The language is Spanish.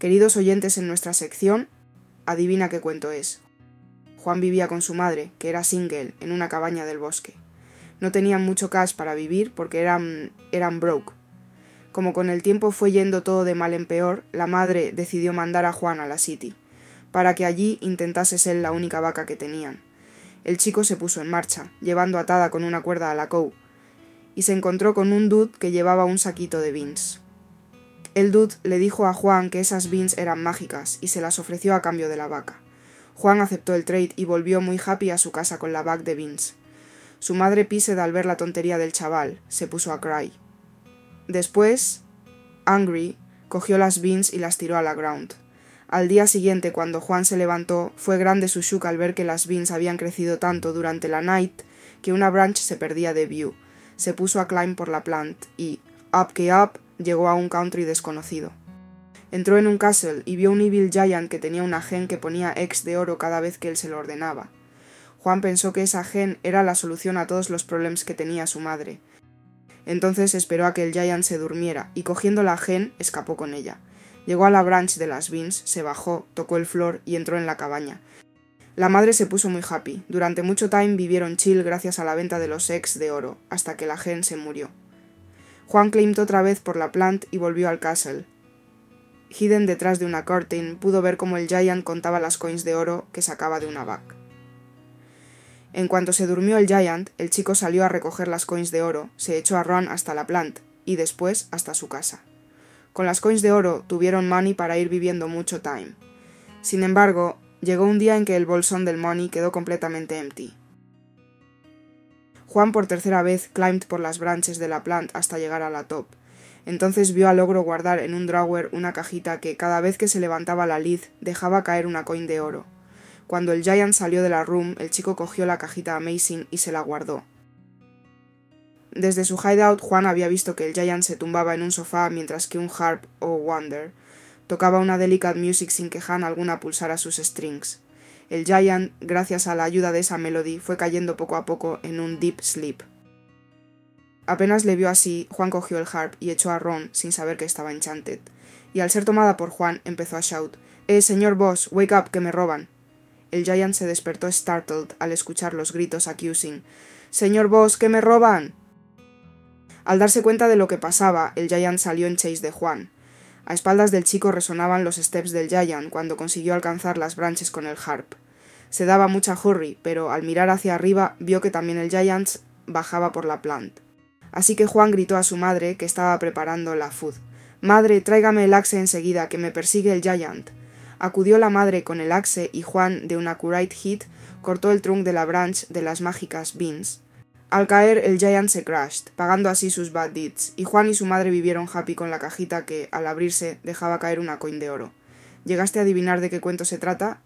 Queridos oyentes en nuestra sección, adivina qué cuento es. Juan vivía con su madre, que era single, en una cabaña del bosque. No tenían mucho cash para vivir porque eran, eran broke. Como con el tiempo fue yendo todo de mal en peor, la madre decidió mandar a Juan a la City, para que allí intentase ser la única vaca que tenían. El chico se puso en marcha, llevando atada con una cuerda a la cow, y se encontró con un dude que llevaba un saquito de beans. El dude le dijo a Juan que esas beans eran mágicas y se las ofreció a cambio de la vaca. Juan aceptó el trade y volvió muy happy a su casa con la bag de beans. Su madre Pised al ver la tontería del chaval se puso a cry. Después, Angry cogió las beans y las tiró a la ground. Al día siguiente, cuando Juan se levantó, fue grande su shock al ver que las beans habían crecido tanto durante la night que una branch se perdía de view. Se puso a climb por la plant y, up que up, llegó a un country desconocido. Entró en un castle y vio un evil giant que tenía una gen que ponía ex de oro cada vez que él se lo ordenaba. Juan pensó que esa gen era la solución a todos los problemas que tenía su madre. Entonces esperó a que el giant se durmiera y cogiendo la gen escapó con ella. Llegó a la branch de las beans, se bajó, tocó el flor y entró en la cabaña. La madre se puso muy happy. Durante mucho time vivieron chill gracias a la venta de los ex de oro, hasta que la gen se murió. Juan climbed otra vez por la plant y volvió al castle. Hidden detrás de una curtain, pudo ver cómo el giant contaba las coins de oro que sacaba de una bag. En cuanto se durmió el giant, el chico salió a recoger las coins de oro, se echó a Ron hasta la plant y después hasta su casa. Con las coins de oro tuvieron money para ir viviendo mucho time. Sin embargo, llegó un día en que el bolsón del money quedó completamente empty. Juan por tercera vez climbed por las branches de la plant hasta llegar a la top. Entonces vio al ogro guardar en un drawer una cajita que cada vez que se levantaba la lid dejaba caer una coin de oro. Cuando el Giant salió de la room, el chico cogió la cajita Amazing y se la guardó. Desde su hideout, Juan había visto que el Giant se tumbaba en un sofá mientras que un harp o wonder tocaba una delicate music sin que Han alguna pulsara sus strings. El Giant, gracias a la ayuda de esa melody, fue cayendo poco a poco en un deep sleep. Apenas le vio así, Juan cogió el harp y echó a Ron sin saber que estaba enchanted. Y al ser tomada por Juan, empezó a shout: Eh, señor boss, wake up, que me roban. El Giant se despertó startled al escuchar los gritos accusing. Señor Boss, que me roban. Al darse cuenta de lo que pasaba, el Giant salió en chase de Juan. A espaldas del chico resonaban los steps del Giant cuando consiguió alcanzar las branches con el harp. Se daba mucha hurry, pero al mirar hacia arriba vio que también el Giant bajaba por la plant. Así que Juan gritó a su madre, que estaba preparando la food. Madre, tráigame el axe enseguida, que me persigue el Giant. Acudió la madre con el axe y Juan, de un accurate hit, cortó el trunk de la branch de las mágicas beans. Al caer, el Giant se crashed, pagando así sus bad deeds, y Juan y su madre vivieron happy con la cajita que, al abrirse, dejaba caer una coin de oro. ¿Llegaste a adivinar de qué cuento se trata?